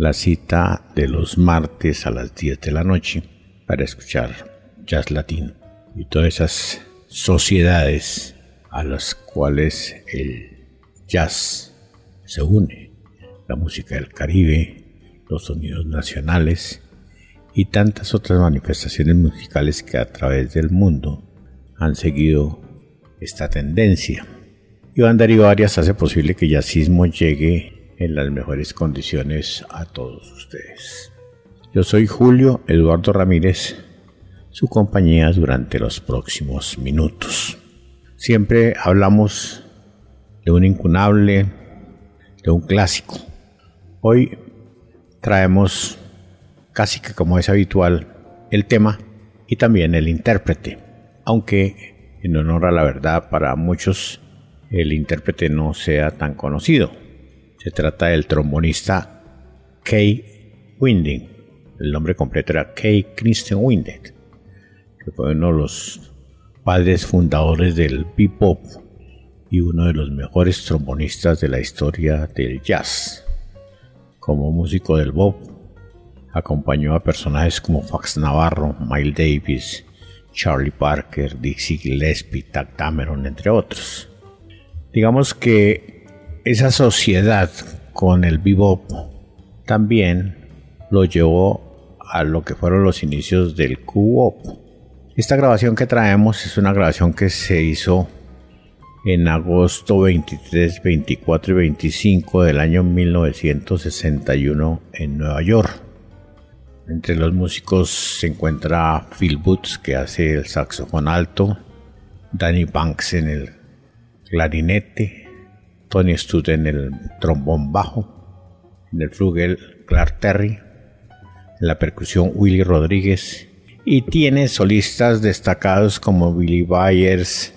la cita de los martes a las 10 de la noche para escuchar jazz latino y todas esas sociedades a las cuales el jazz se une, la música del Caribe, los sonidos nacionales y tantas otras manifestaciones musicales que a través del mundo han seguido esta tendencia. Iván Darío Arias hace posible que Yacismo llegue en las mejores condiciones a todos ustedes. Yo soy Julio Eduardo Ramírez, su compañía durante los próximos minutos. Siempre hablamos de un incunable, de un clásico. Hoy traemos, casi que como es habitual, el tema y también el intérprete, aunque en honor a la verdad para muchos el intérprete no sea tan conocido. Se trata del trombonista Kay Winding. El nombre completo era Kay Kristen Winding, que fue uno de los padres fundadores del bebop y uno de los mejores trombonistas de la historia del jazz. Como músico del bop, acompañó a personajes como Fax Navarro, Miles Davis, Charlie Parker, Dixie Gillespie, Tack Dameron, entre otros. Digamos que esa sociedad con el bebop también lo llevó a lo que fueron los inicios del Q-Wop. Esta grabación que traemos es una grabación que se hizo en agosto 23, 24 y 25 del año 1961 en Nueva York. Entre los músicos se encuentra Phil Boots que hace el saxofón alto, Danny Banks en el clarinete, Tony Stud en el trombón bajo, en el flugel Clark Terry, en la percusión Willy Rodríguez y tiene solistas destacados como Billy Byers,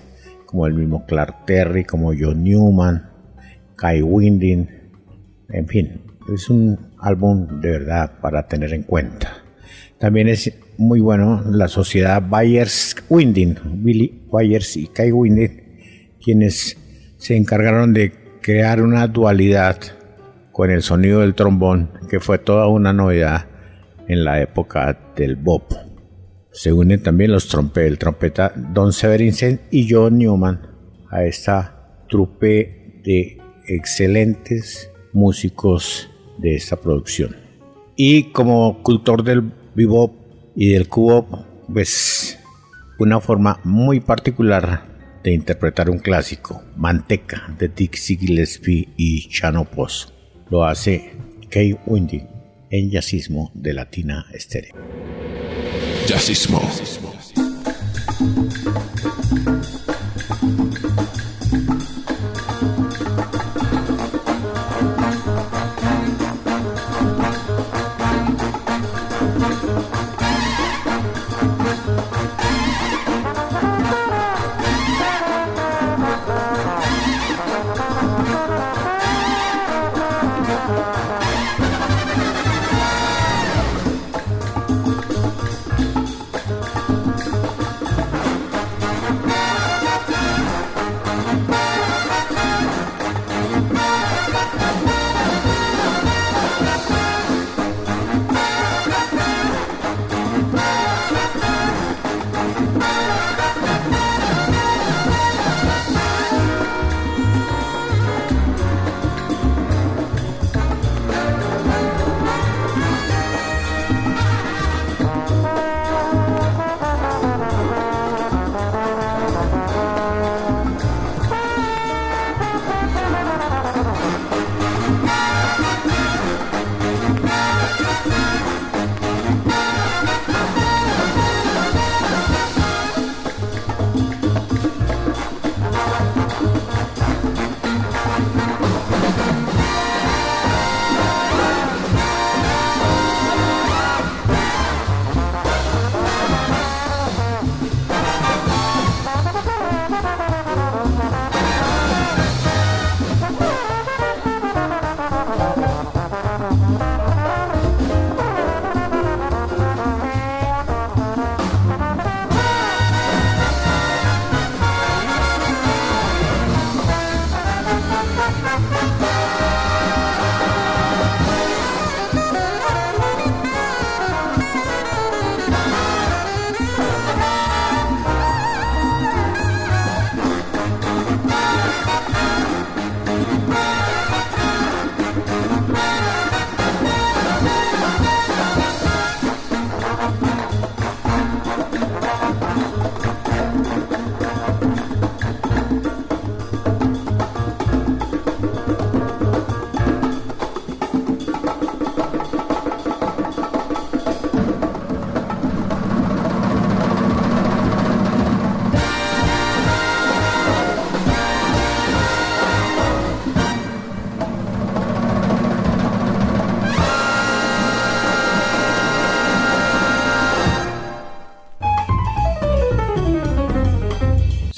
como el mismo Clark Terry, como John Newman, Kai Winding, en fin, es un álbum de verdad para tener en cuenta. También es muy bueno la sociedad Byers Winding, Billy Byers y Kai Winding quienes se encargaron de crear una dualidad con el sonido del trombón, que fue toda una novedad en la época del bop. Se unen también los trompe, el trompeta Don Severinsen y John Newman a esta trupe de excelentes músicos de esta producción. Y como cultor del bebop y del cubop, pues una forma muy particular de interpretar un clásico, Manteca, de Dixie Gillespie y Chano Pozo. Lo hace Kay Windy en Jazzismo de Latina Estéreo.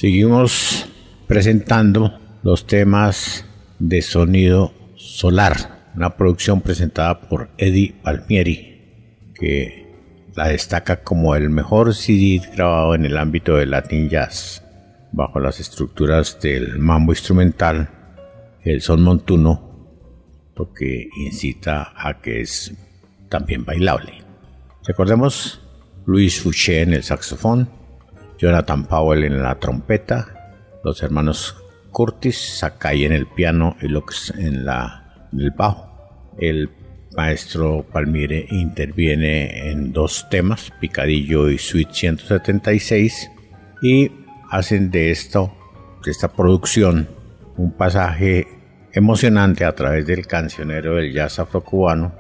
Seguimos presentando los temas de sonido solar, una producción presentada por Eddie Palmieri, que la destaca como el mejor CD grabado en el ámbito del Latin Jazz, bajo las estructuras del mambo instrumental, el son montuno, lo que incita a que es también bailable. Recordemos Luis Fouché en el saxofón, Jonathan Powell en la trompeta, los hermanos Curtis, Sakai en el piano y Lux en, la, el bajo. El maestro Palmire interviene en dos temas, Picadillo y Suite 176, y hacen de esto, de esta producción, un pasaje emocionante a través del cancionero del jazz afrocubano,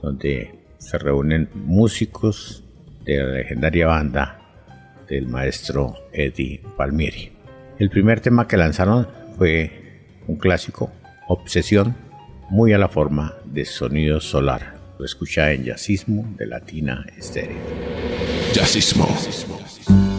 donde se reúnen músicos de la legendaria banda del maestro Eddie Palmieri. El primer tema que lanzaron fue un clásico, Obsesión, muy a la forma de sonido solar. Lo escucha en Jazzismo de Latina Estéreo. Jazzismo. Ya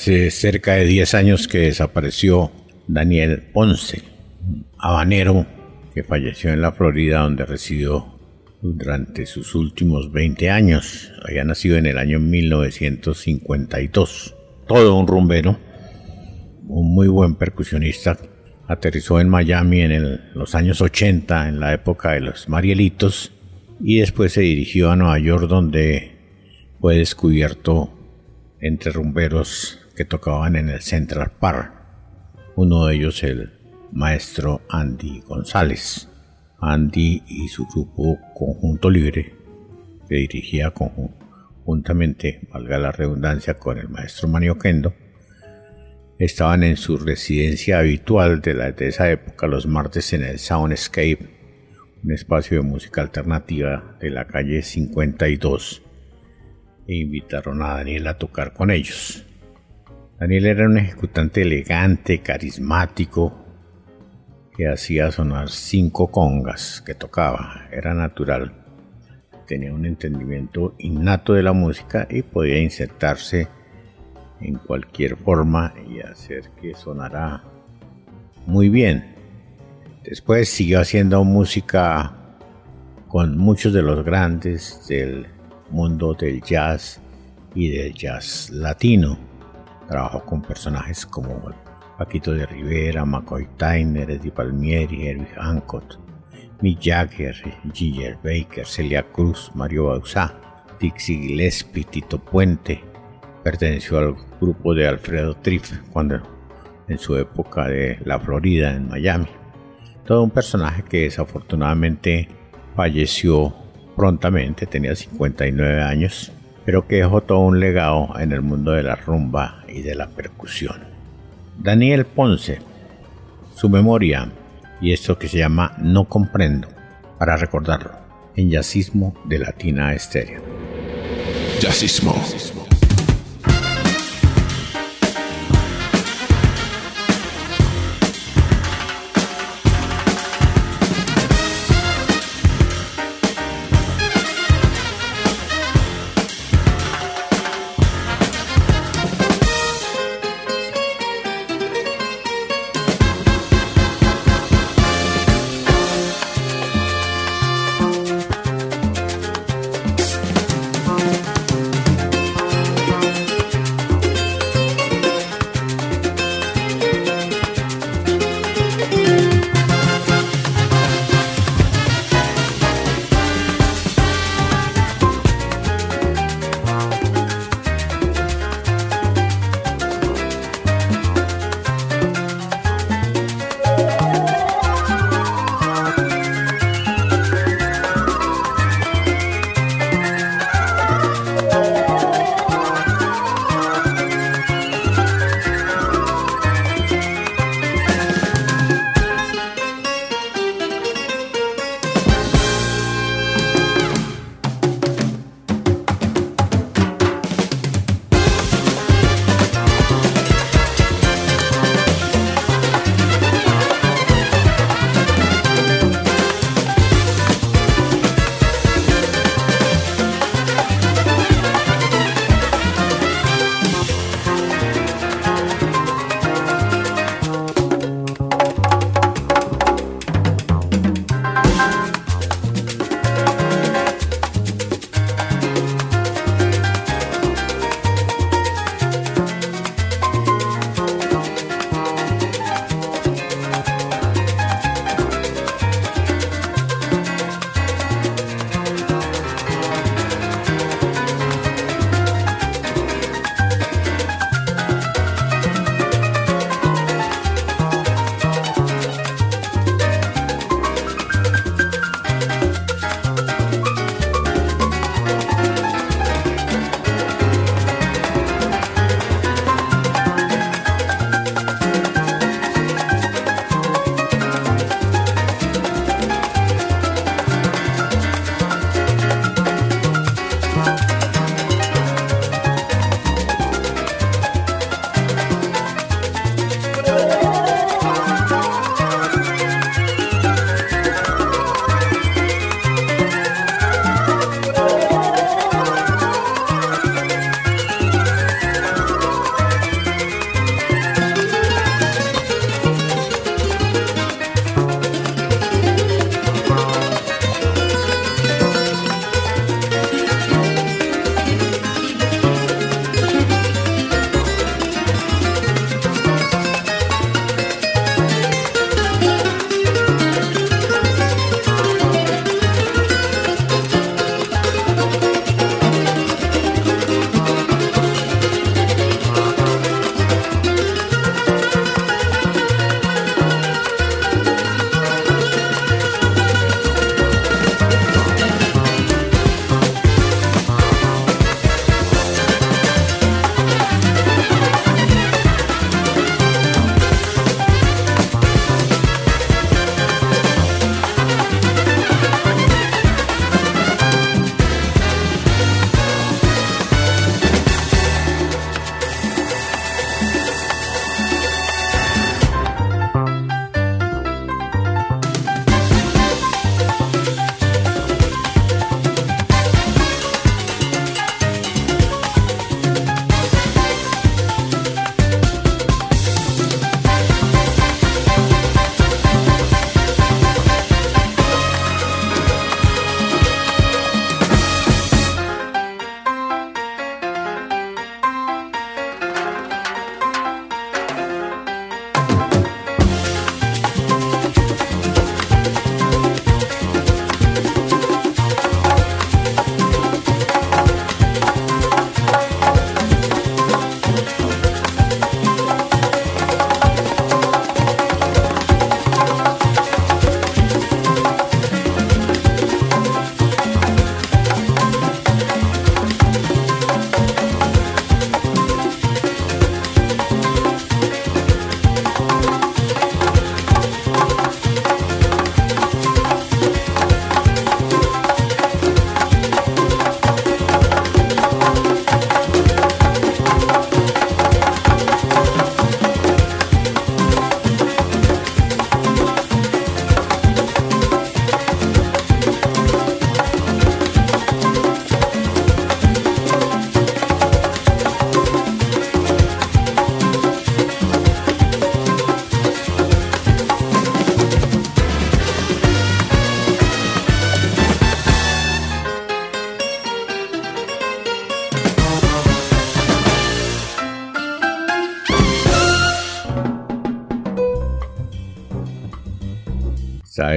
hace cerca de 10 años que desapareció Daniel Ponce, habanero que falleció en la Florida donde residió durante sus últimos 20 años. Había nacido en el año 1952. Todo un rumbero, un muy buen percusionista. Aterrizó en Miami en los años 80, en la época de los Marielitos, y después se dirigió a Nueva York donde fue descubierto entre rumberos que tocaban en el Central Park. Uno de ellos el maestro Andy González. Andy y su grupo Conjunto Libre, que dirigía conjuntamente, valga la redundancia, con el maestro Manio Kendo, estaban en su residencia habitual de, de esa época los martes en el Soundscape, un espacio de música alternativa de la calle 52, e invitaron a Daniel a tocar con ellos. Daniel era un ejecutante elegante, carismático, que hacía sonar cinco congas que tocaba. Era natural. Tenía un entendimiento innato de la música y podía insertarse en cualquier forma y hacer que sonara muy bien. Después siguió haciendo música con muchos de los grandes del mundo del jazz y del jazz latino. Trabajó con personajes como Paquito de Rivera, McCoy Tyner, Eddie Palmieri, Herbie Hancock, Mick Jagger, Ginger Baker, Celia Cruz, Mario Bauzá, Dixie Gillespie, Tito Puente. Perteneció al grupo de Alfredo Triff cuando en su época de la Florida, en Miami. Todo un personaje que desafortunadamente falleció prontamente, tenía 59 años, pero que dejó todo un legado en el mundo de la rumba y de la percusión. Daniel Ponce, su memoria y esto que se llama No Comprendo, para recordarlo, en Yacismo de Latina Estéreo. Yacismo.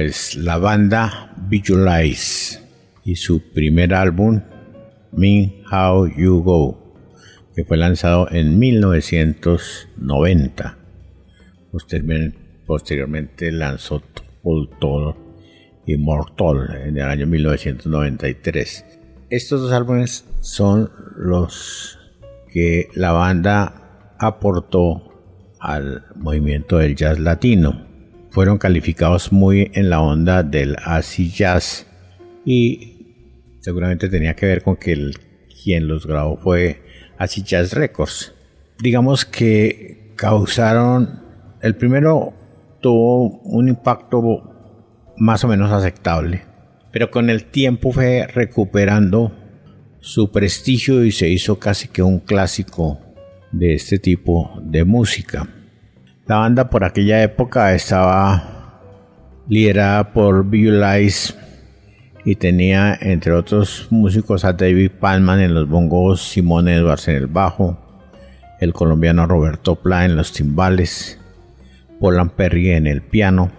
Es la banda Visualize y su primer álbum, Me How You Go, que fue lanzado en 1990. Posteriormente lanzó Todo Immortal en el año 1993. Estos dos álbumes son los que la banda aportó al movimiento del jazz latino. Fueron calificados muy en la onda del acid jazz y seguramente tenía que ver con que el, quien los grabó fue acid jazz records. Digamos que causaron, el primero tuvo un impacto más o menos aceptable, pero con el tiempo fue recuperando su prestigio y se hizo casi que un clásico de este tipo de música. La banda por aquella época estaba liderada por Visualize y tenía entre otros músicos a David Palman en los bongos, Simón Edwards en el bajo, el colombiano Roberto Pla en los timbales, Polan Perry en el piano,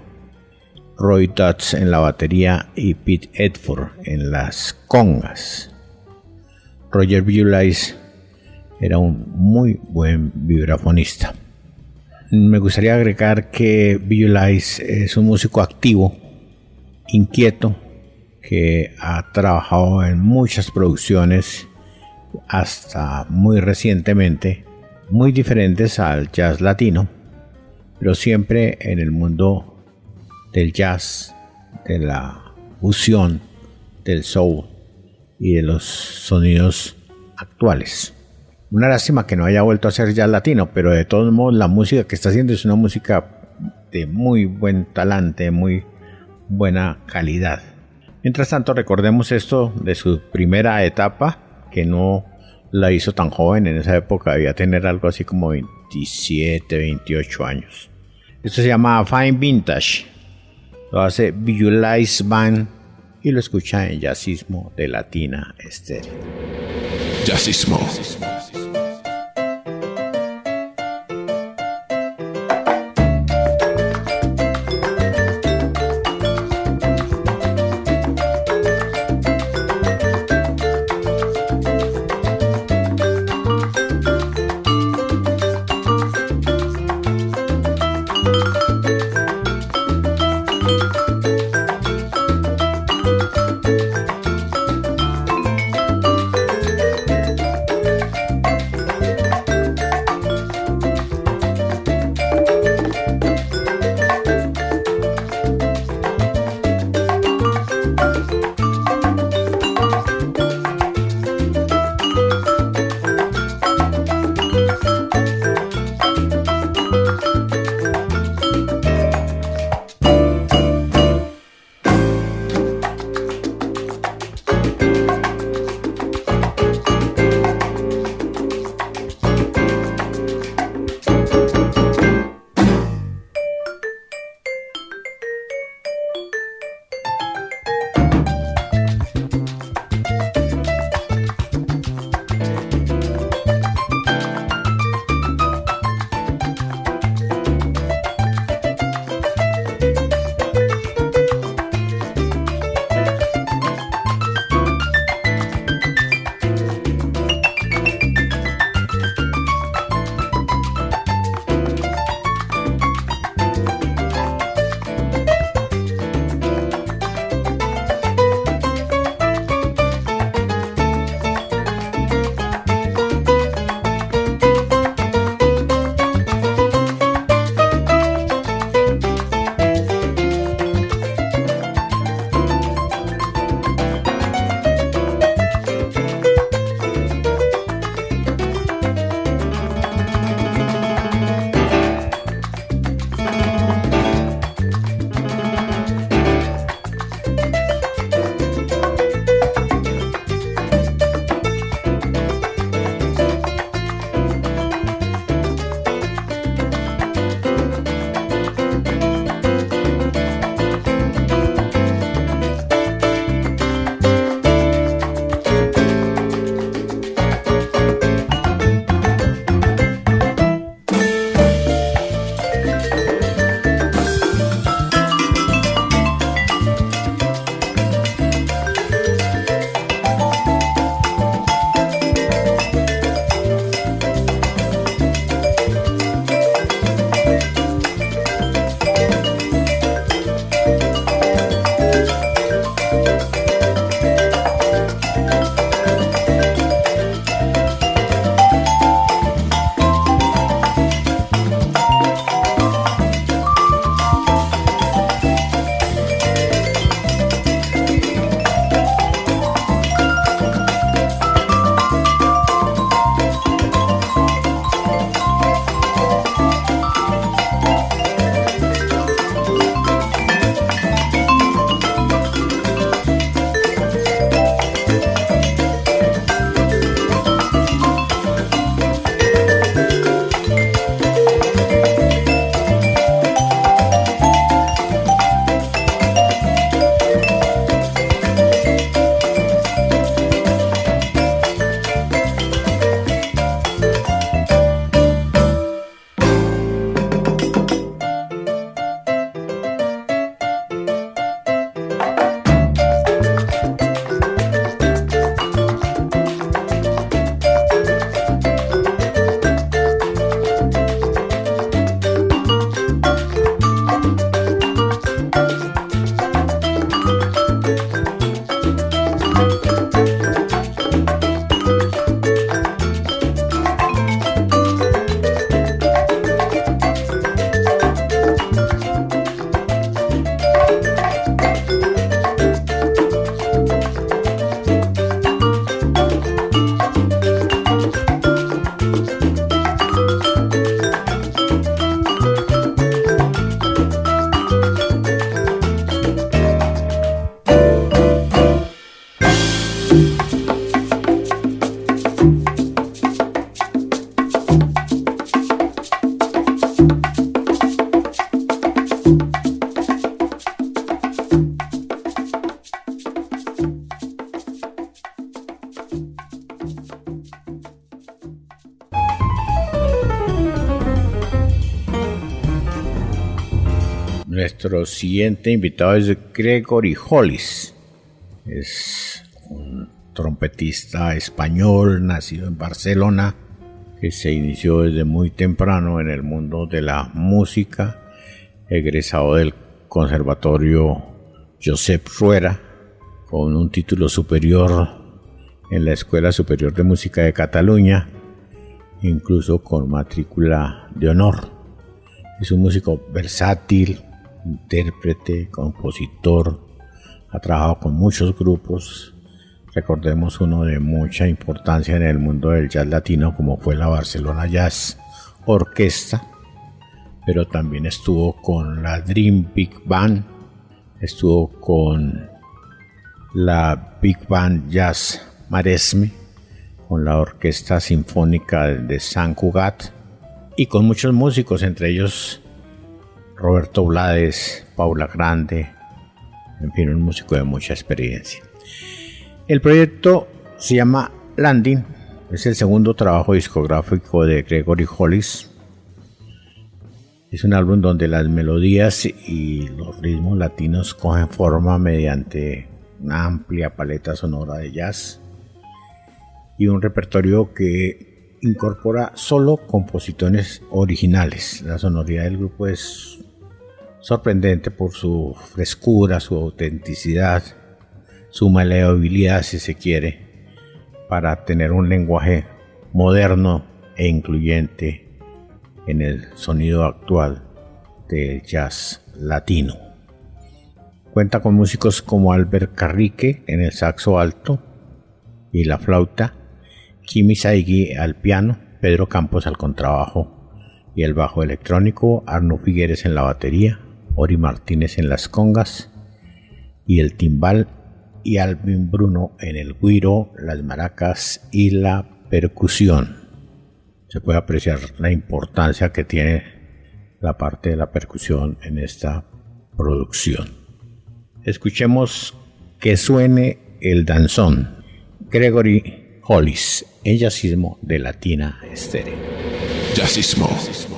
Roy Dutch en la batería y Pete Edford en las congas. Roger Bulice era un muy buen vibrafonista. Me gustaría agregar que Bulice es un músico activo, inquieto, que ha trabajado en muchas producciones hasta muy recientemente, muy diferentes al jazz latino, pero siempre en el mundo del jazz, de la fusión, del soul y de los sonidos actuales. Una lástima que no haya vuelto a ser jazz latino, pero de todos modos la música que está haciendo es una música de muy buen talante, muy buena calidad. Mientras tanto, recordemos esto de su primera etapa, que no la hizo tan joven, en esa época debía tener algo así como 27, 28 años. Esto se llama Fine Vintage lo hace Visualize Band y lo escucha en Jazzismo de Latina Estéreo. Jazzismo. Nuestro siguiente invitado es Gregory Hollis. Es un trompetista español nacido en Barcelona que se inició desde muy temprano en el mundo de la música, egresado del Conservatorio Josep Ruera con un título superior en la Escuela Superior de Música de Cataluña, incluso con matrícula de honor. Es un músico versátil, intérprete, compositor, ha trabajado con muchos grupos, recordemos uno de mucha importancia en el mundo del jazz latino como fue la Barcelona Jazz Orquesta, pero también estuvo con la Dream Big Band, estuvo con la Big Band Jazz Maresme, con la Orquesta Sinfónica de San Cugat y con muchos músicos, entre ellos Roberto Blades, Paula Grande, en fin, un músico de mucha experiencia. El proyecto se llama Landing, es el segundo trabajo discográfico de Gregory Hollis. Es un álbum donde las melodías y los ritmos latinos cogen forma mediante una amplia paleta sonora de jazz y un repertorio que incorpora solo composiciones originales. La sonoridad del grupo es sorprendente por su frescura, su autenticidad, su maleabilidad si se quiere, para tener un lenguaje moderno e incluyente en el sonido actual del jazz latino. Cuenta con músicos como Albert Carrique en el saxo alto y la flauta, Kimi Saigi al piano, Pedro Campos al contrabajo y el bajo electrónico, Arno Figueres en la batería, Ori Martínez en las congas y el timbal y Alvin Bruno en el guiro, las maracas y la percusión. Se puede apreciar la importancia que tiene la parte de la percusión en esta producción. Escuchemos que suene el danzón. Gregory Hollis, en jazzismo de Latina Estéreo. Jazzismo.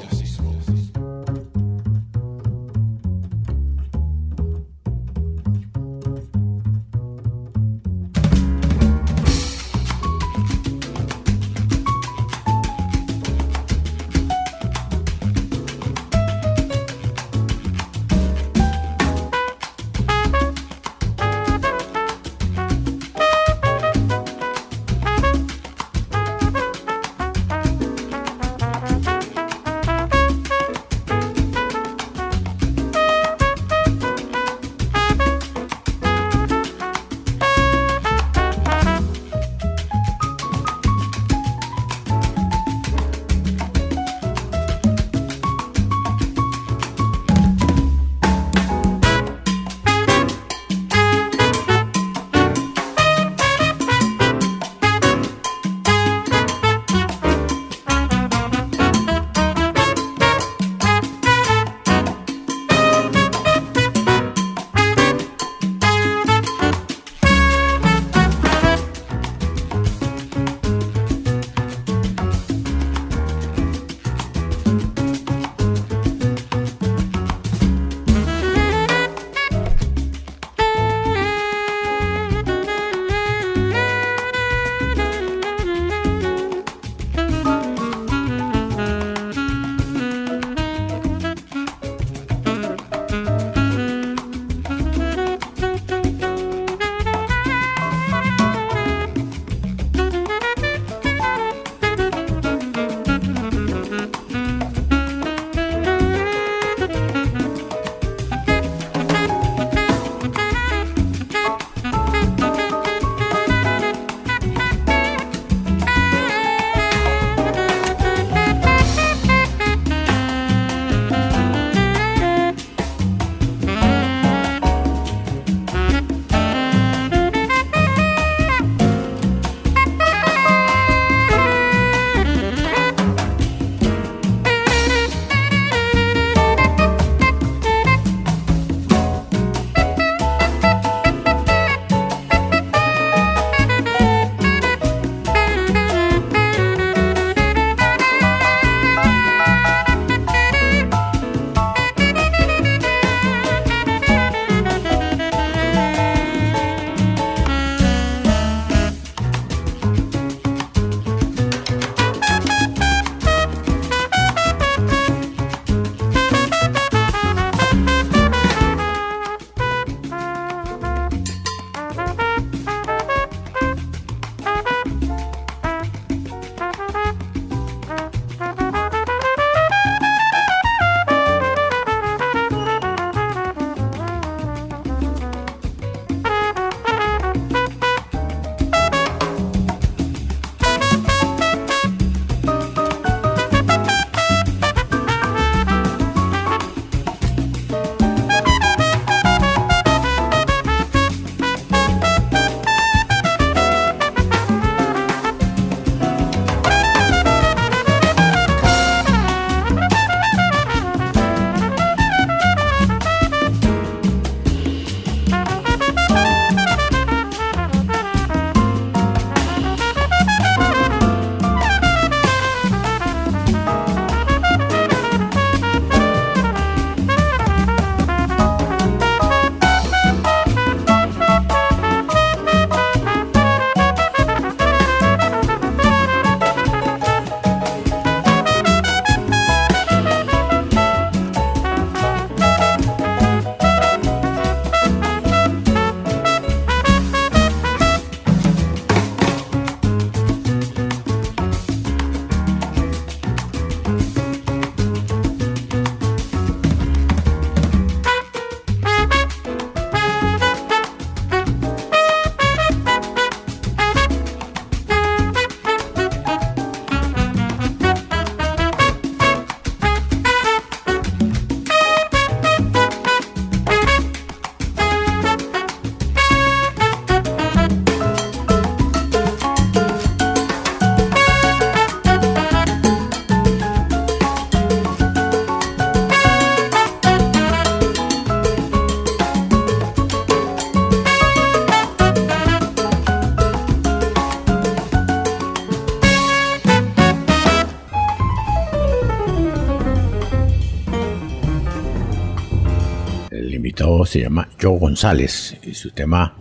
Se llama Joe González y su tema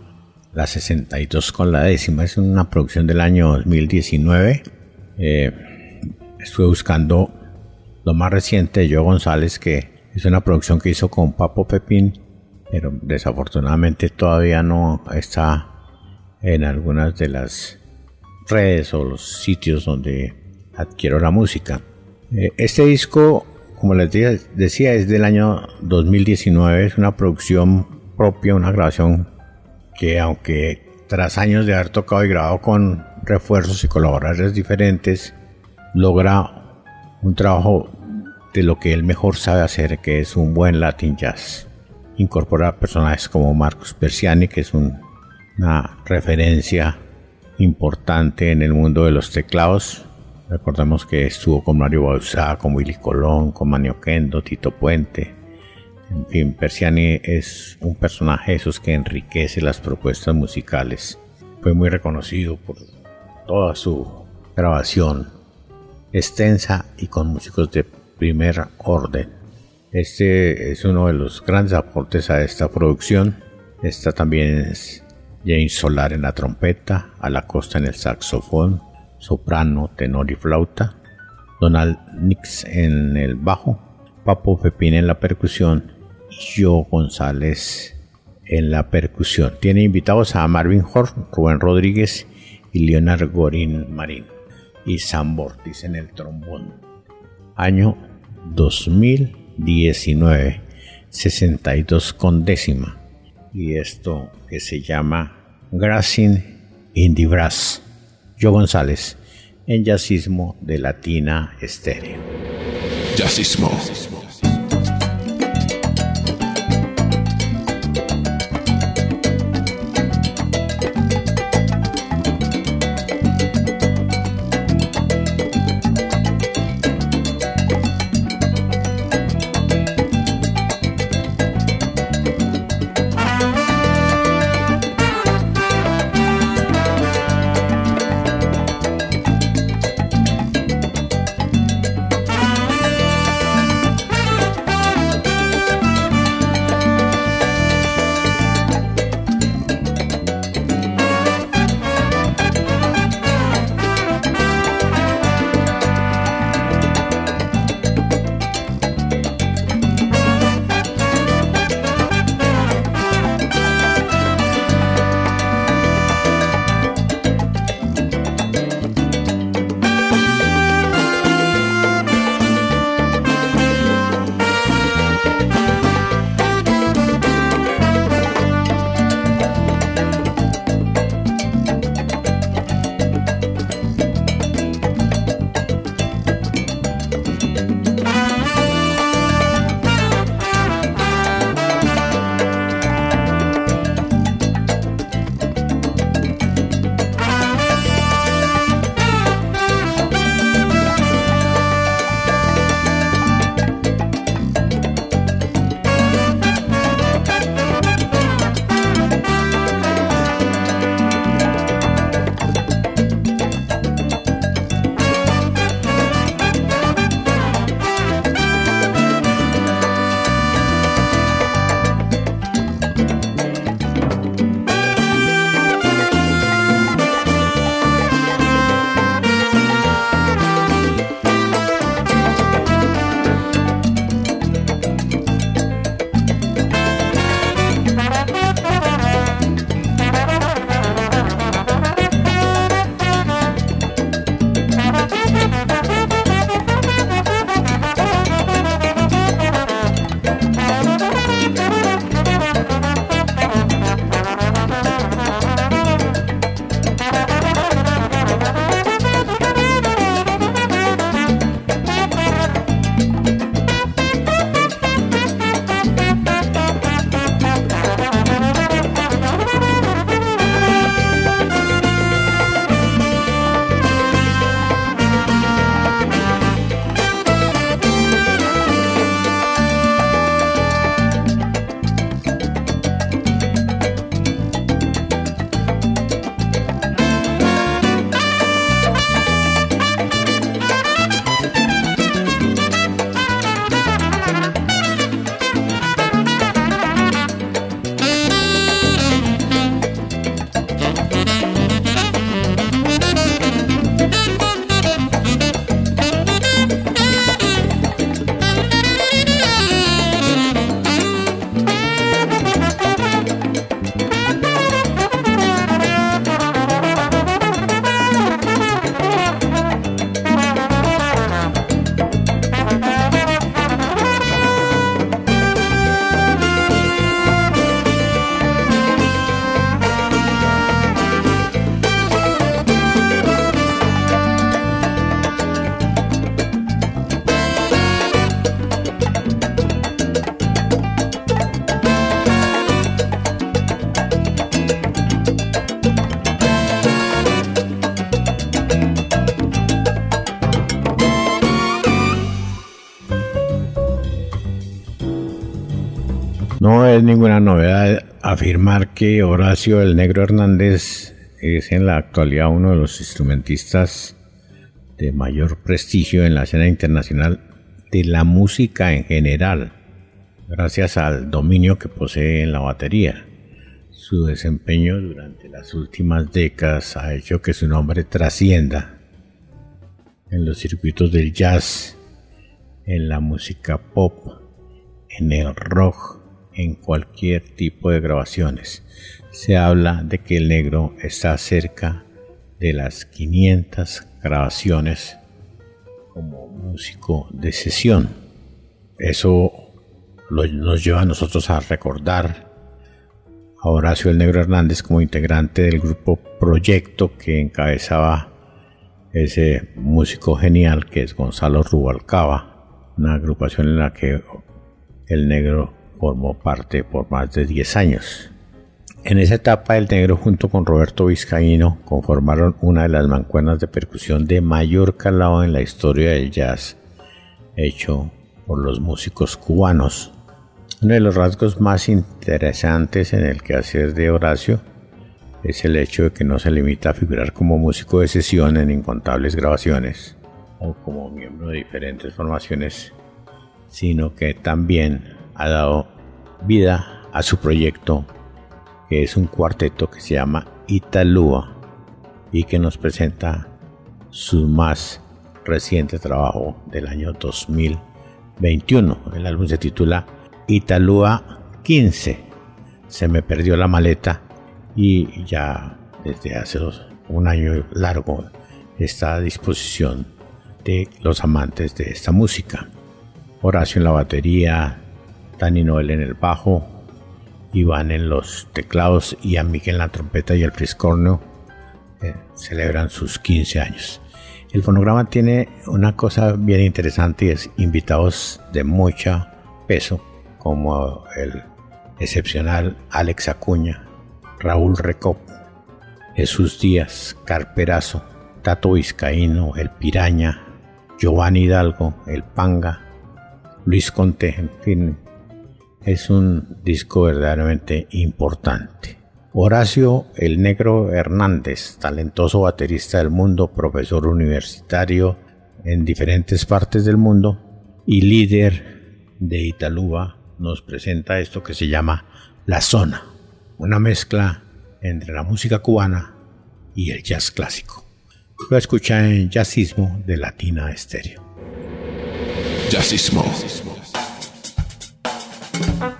La 62 con la décima es una producción del año 2019. Eh, estuve buscando lo más reciente de Joe González que es una producción que hizo con Papo Pepín, pero desafortunadamente todavía no está en algunas de las redes o los sitios donde adquiero la música. Eh, este disco, como les decía, es del año 2019, es una producción propia, una grabación que aunque tras años de haber tocado y grabado con refuerzos y colaboradores diferentes, logra un trabajo de lo que él mejor sabe hacer, que es un buen Latin Jazz. Incorpora personajes como Marcus Persiani, que es una referencia importante en el mundo de los teclados. Recordemos que estuvo con Mario Bauzá, con Willy Colón, con Manio Kendo, Tito Puente. En fin, Persiani es un personaje esos que enriquece las propuestas musicales. Fue muy reconocido por toda su grabación extensa y con músicos de primer orden. Este es uno de los grandes aportes a esta producción. Esta también es James Solar en la trompeta, a la costa en el saxofón, soprano, tenor y flauta, Donald Nix en el bajo, Papo Pepín en la percusión y Joe González en la percusión. Tiene invitados a Marvin Horn, Rubén Rodríguez y Leonard Gorin Marín y Sam Bortis en el trombón. Año 2019, 62 con décima. Y esto que se llama Grazing in the Brass. Yo González, en Jazzismo de Latina Estéreo. Jazzismo. Es ninguna novedad afirmar que Horacio el Negro Hernández es en la actualidad uno de los instrumentistas de mayor prestigio en la escena internacional de la música en general, gracias al dominio que posee en la batería. Su desempeño durante las últimas décadas ha hecho que su nombre trascienda en los circuitos del jazz, en la música pop, en el rock, en cualquier tipo de grabaciones. Se habla de que el negro está cerca de las 500 grabaciones como músico de sesión. Eso nos lleva a nosotros a recordar a Horacio el Negro Hernández como integrante del grupo Proyecto que encabezaba ese músico genial que es Gonzalo Rubalcaba, una agrupación en la que el negro formó parte por más de 10 años. En esa etapa el negro junto con Roberto Vizcaíno conformaron una de las mancuernas de percusión de mayor calado en la historia del jazz, hecho por los músicos cubanos. Uno de los rasgos más interesantes en el quehacer de Horacio es el hecho de que no se limita a figurar como músico de sesión en incontables grabaciones o como miembro de diferentes formaciones, sino que también ha dado vida a su proyecto que es un cuarteto que se llama Italúa y que nos presenta su más reciente trabajo del año 2021. El álbum se titula Italúa 15. Se me perdió la maleta y ya desde hace un año largo está a disposición de los amantes de esta música. Horacio en la batería, Dani Noel en el bajo, Iván en los teclados y a Miguel en la trompeta y el friscorno eh, celebran sus 15 años. El fonograma tiene una cosa bien interesante y es invitados de mucha peso como el excepcional Alex Acuña, Raúl Recop, Jesús Díaz, Carperazo, Tato Vizcaíno, El Piraña, Giovanni Hidalgo, El Panga, Luis Conte, en fin, es un disco verdaderamente importante. Horacio el Negro Hernández, talentoso baterista del mundo, profesor universitario en diferentes partes del mundo y líder de Italúa, nos presenta esto que se llama La Zona, una mezcla entre la música cubana y el jazz clásico. Lo escucha en Jazzismo de Latina Estéreo. Jazzismo. Uh-huh.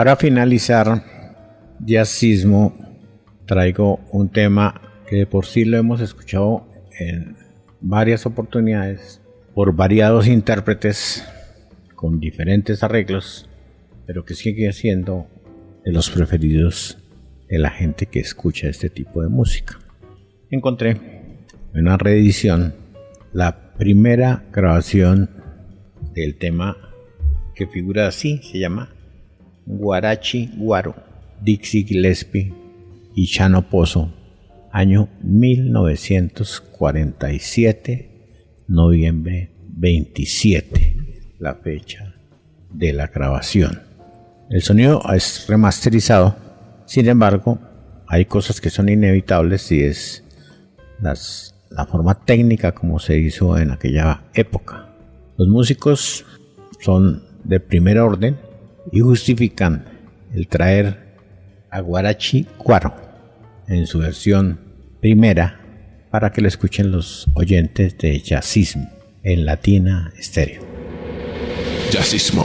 Para finalizar, jazzismo, traigo un tema que de por sí lo hemos escuchado en varias oportunidades por variados intérpretes con diferentes arreglos, pero que sigue siendo de los preferidos de la gente que escucha este tipo de música. Encontré en una reedición la primera grabación del tema que figura así, se llama Guarachi Guaro, Dixie Gillespie y Chano Pozo, año 1947, noviembre 27, la fecha de la grabación. El sonido es remasterizado, sin embargo, hay cosas que son inevitables y es la forma técnica como se hizo en aquella época. Los músicos son de primer orden y justifican el traer a Guarachi Cuaro en su versión primera para que lo escuchen los oyentes de Jazzismo en Latina Estéreo. Jazzismo.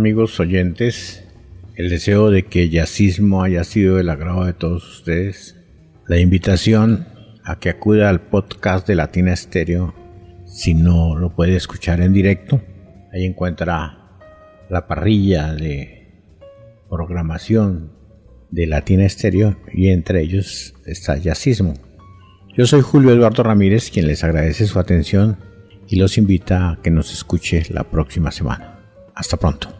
Amigos oyentes, el deseo de que Yacismo haya sido del agrado de todos ustedes, la invitación a que acuda al podcast de Latina Estéreo si no lo puede escuchar en directo. Ahí encuentra la parrilla de programación de Latina Estéreo y entre ellos está Yacismo. Yo soy Julio Eduardo Ramírez quien les agradece su atención y los invita a que nos escuche la próxima semana. Hasta pronto.